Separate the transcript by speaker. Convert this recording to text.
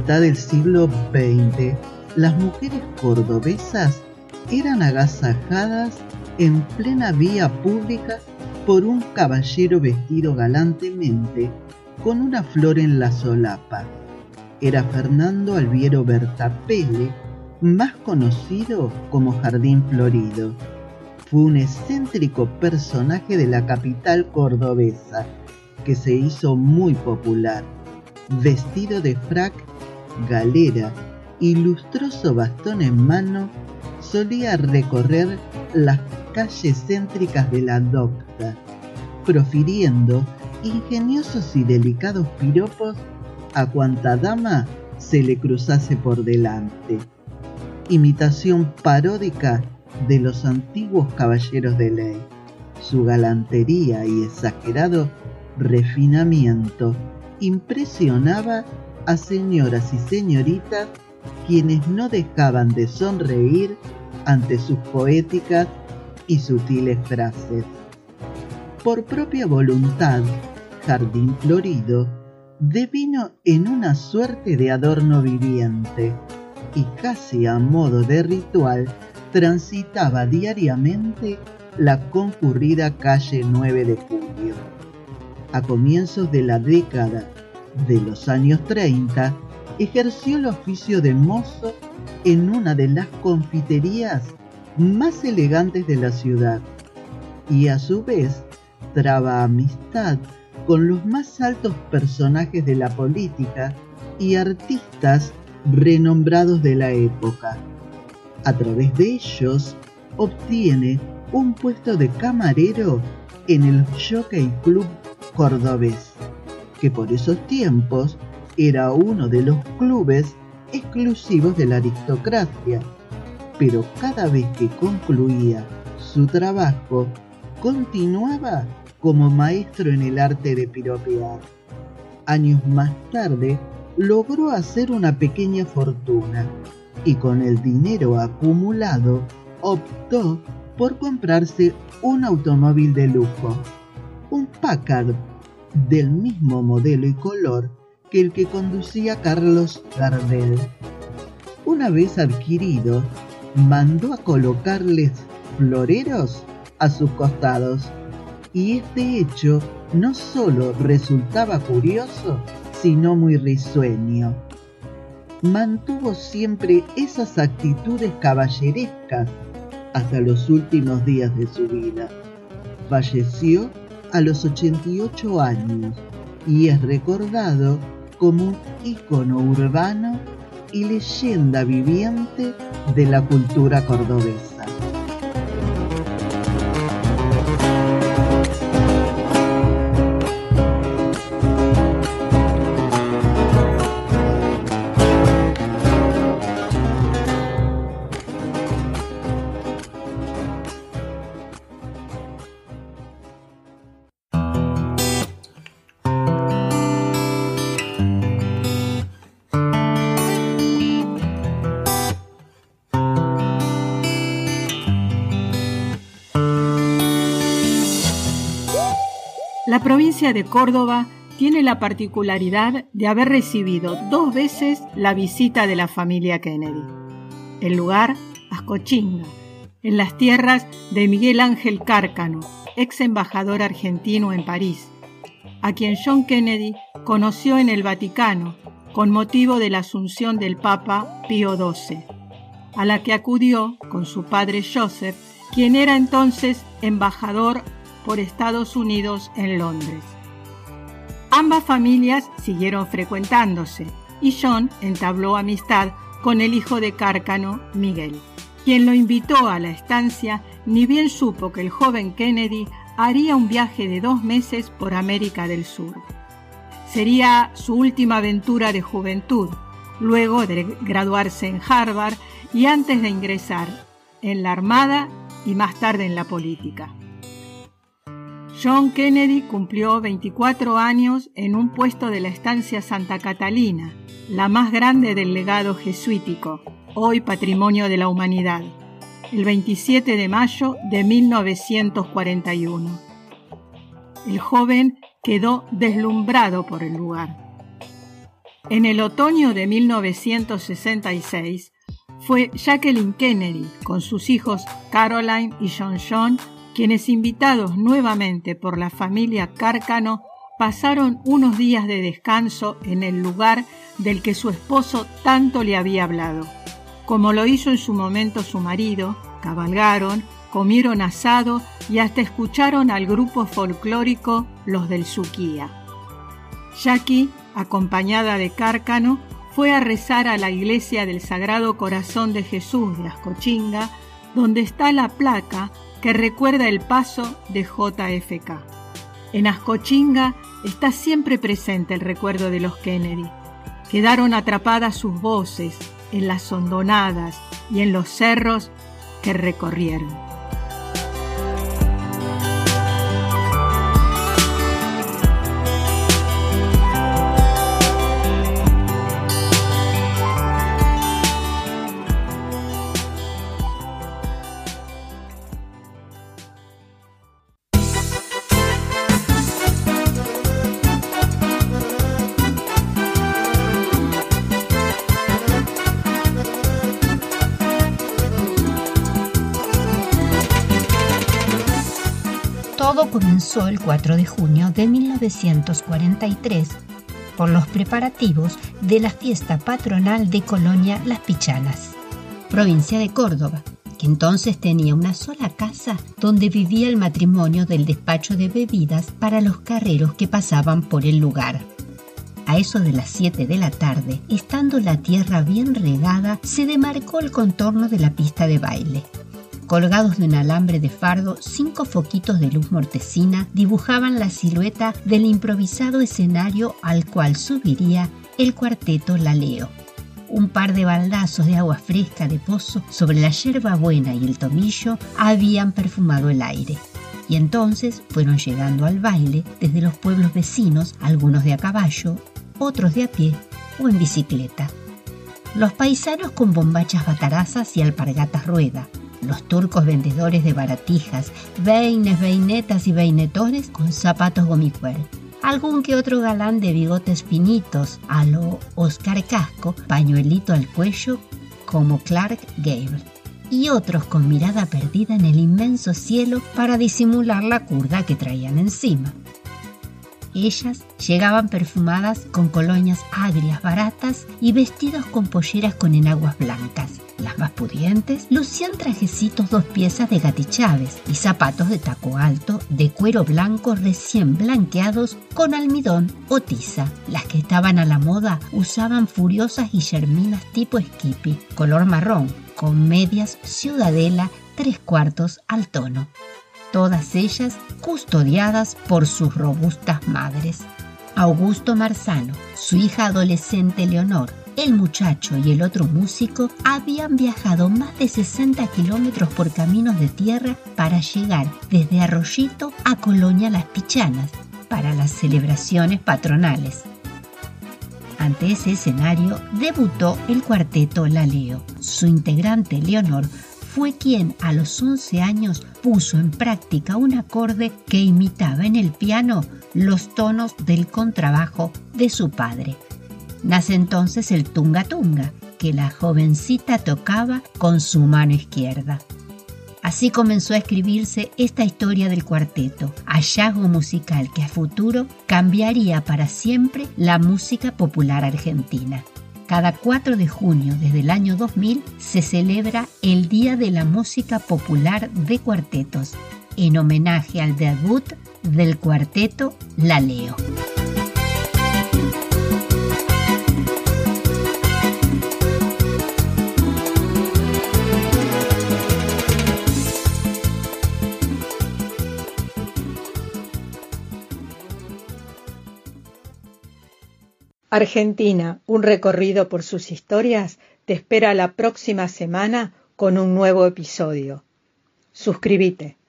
Speaker 1: Mitad del siglo XX, las mujeres cordobesas eran agasajadas en plena vía pública por un caballero vestido galantemente con una flor en la solapa. Era Fernando Alviero Bertapele, más conocido como Jardín Florido. Fue un excéntrico personaje de la capital cordobesa que se hizo muy popular. Vestido de frac, galera y lustroso bastón en mano, solía recorrer las calles céntricas de la docta, profiriendo ingeniosos y delicados piropos a cuanta dama se le cruzase por delante. Imitación paródica de los antiguos caballeros de ley. Su galantería y exagerado refinamiento impresionaba a señoras y señoritas quienes no dejaban de sonreír ante sus poéticas y sutiles frases. Por propia voluntad, Jardín Florido devino en una suerte de adorno viviente y casi a modo de ritual transitaba diariamente la concurrida calle 9 de julio. A comienzos de la década de los años 30, ejerció el oficio de mozo en una de las confiterías más elegantes de la ciudad y a su vez traba amistad con los más altos personajes de la política y artistas renombrados de la época. A través de ellos obtiene un puesto de camarero en el Jockey Club Cordobés, que por esos tiempos era uno de los clubes exclusivos de la aristocracia, pero cada vez que concluía su trabajo, continuaba como maestro en el arte de piropear. Años más tarde, logró hacer una pequeña fortuna y con el dinero acumulado optó por comprarse un automóvil de lujo, un Packard del mismo modelo y color que el que conducía Carlos Gardel. Una vez adquirido, mandó a colocarles floreros a sus costados y este hecho no solo resultaba curioso, sino muy risueño. Mantuvo siempre esas actitudes caballerescas hasta los últimos días de su vida. Falleció a los 88 años y es recordado como un ícono urbano y leyenda viviente de la cultura cordobesa.
Speaker 2: La provincia de Córdoba tiene la particularidad de haber recibido dos veces la visita de la familia Kennedy. El lugar, Ascochinga, en las tierras de Miguel Ángel Cárcano, ex embajador argentino en París, a quien John Kennedy conoció en el Vaticano con motivo de la asunción del Papa Pío XII, a la que acudió con su padre Joseph, quien era entonces embajador por Estados Unidos en Londres. Ambas familias siguieron frecuentándose y John entabló amistad con el hijo de Cárcano, Miguel, quien lo invitó a la estancia ni bien supo que el joven Kennedy haría un viaje de dos meses por América del Sur. Sería su última aventura de juventud, luego de graduarse en Harvard y antes de ingresar en la Armada y más tarde en la política. John Kennedy cumplió 24 años en un puesto de la estancia Santa Catalina, la más grande del legado jesuítico, hoy patrimonio de la humanidad, el 27 de mayo de 1941. El joven quedó deslumbrado por el lugar. En el otoño de 1966 fue Jacqueline Kennedy con sus hijos Caroline y John John quienes invitados nuevamente por la familia Cárcano pasaron unos días de descanso en el lugar del que su esposo tanto le había hablado. Como lo hizo en su momento su marido, cabalgaron, comieron asado y hasta escucharon al grupo folclórico Los del Suquía. Jackie, acompañada de Cárcano, fue a rezar a la iglesia del Sagrado Corazón de Jesús de Ascochinga, donde está la placa que recuerda el paso de JFK. En Ascochinga está siempre presente el recuerdo de los Kennedy. Quedaron atrapadas sus voces en las hondonadas y en los cerros que recorrieron.
Speaker 3: Comenzó el 4 de junio de 1943 por los preparativos de la fiesta patronal de Colonia Las Pichanas, provincia de Córdoba, que entonces tenía una sola casa donde vivía el matrimonio del despacho de bebidas para los carreros que pasaban por el lugar. A eso de las 7 de la tarde, estando la tierra bien regada, se demarcó el contorno de la pista de baile. Colgados de un alambre de fardo, cinco foquitos de luz mortecina dibujaban la silueta del improvisado escenario al cual subiría el cuarteto Laleo. Un par de baldazos de agua fresca de pozo sobre la yerba buena y el tomillo habían perfumado el aire. Y entonces fueron llegando al baile desde los pueblos vecinos, algunos de a caballo, otros de a pie o en bicicleta. Los paisanos con bombachas batarazas y alpargatas rueda, los turcos vendedores de baratijas, veines, veinetas y veinetones con zapatos gomicuel. Algún que otro galán de bigotes finitos a lo Oscar Casco, pañuelito al cuello como Clark Gable. Y otros con mirada perdida en el inmenso cielo para disimular la curda que traían encima. Ellas llegaban perfumadas con colonias agrias baratas y vestidos con polleras con enaguas blancas. Las más pudientes lucían trajecitos dos piezas de gatichaves y zapatos de taco alto de cuero blanco recién blanqueados con almidón o tiza. Las que estaban a la moda usaban furiosas guillerminas tipo skippy, color marrón, con medias ciudadela tres cuartos al tono todas ellas custodiadas por sus robustas madres. Augusto Marzano, su hija adolescente Leonor, el muchacho y el otro músico habían viajado más de 60 kilómetros por caminos de tierra para llegar desde Arroyito a Colonia Las Pichanas para las celebraciones patronales. Ante ese escenario debutó el cuarteto La Leo. Su integrante Leonor fue quien a los 11 años puso en práctica un acorde que imitaba en el piano los tonos del contrabajo de su padre. Nace entonces el tunga tunga, que la jovencita tocaba con su mano izquierda. Así comenzó a escribirse esta historia del cuarteto, hallazgo musical que a futuro cambiaría para siempre la música popular argentina. Cada 4 de junio desde el año 2000 se celebra el Día de la Música Popular de Cuartetos, en homenaje al debut del cuarteto La Leo.
Speaker 2: Argentina, un recorrido por sus historias, te espera la próxima semana con un nuevo episodio. Suscríbete.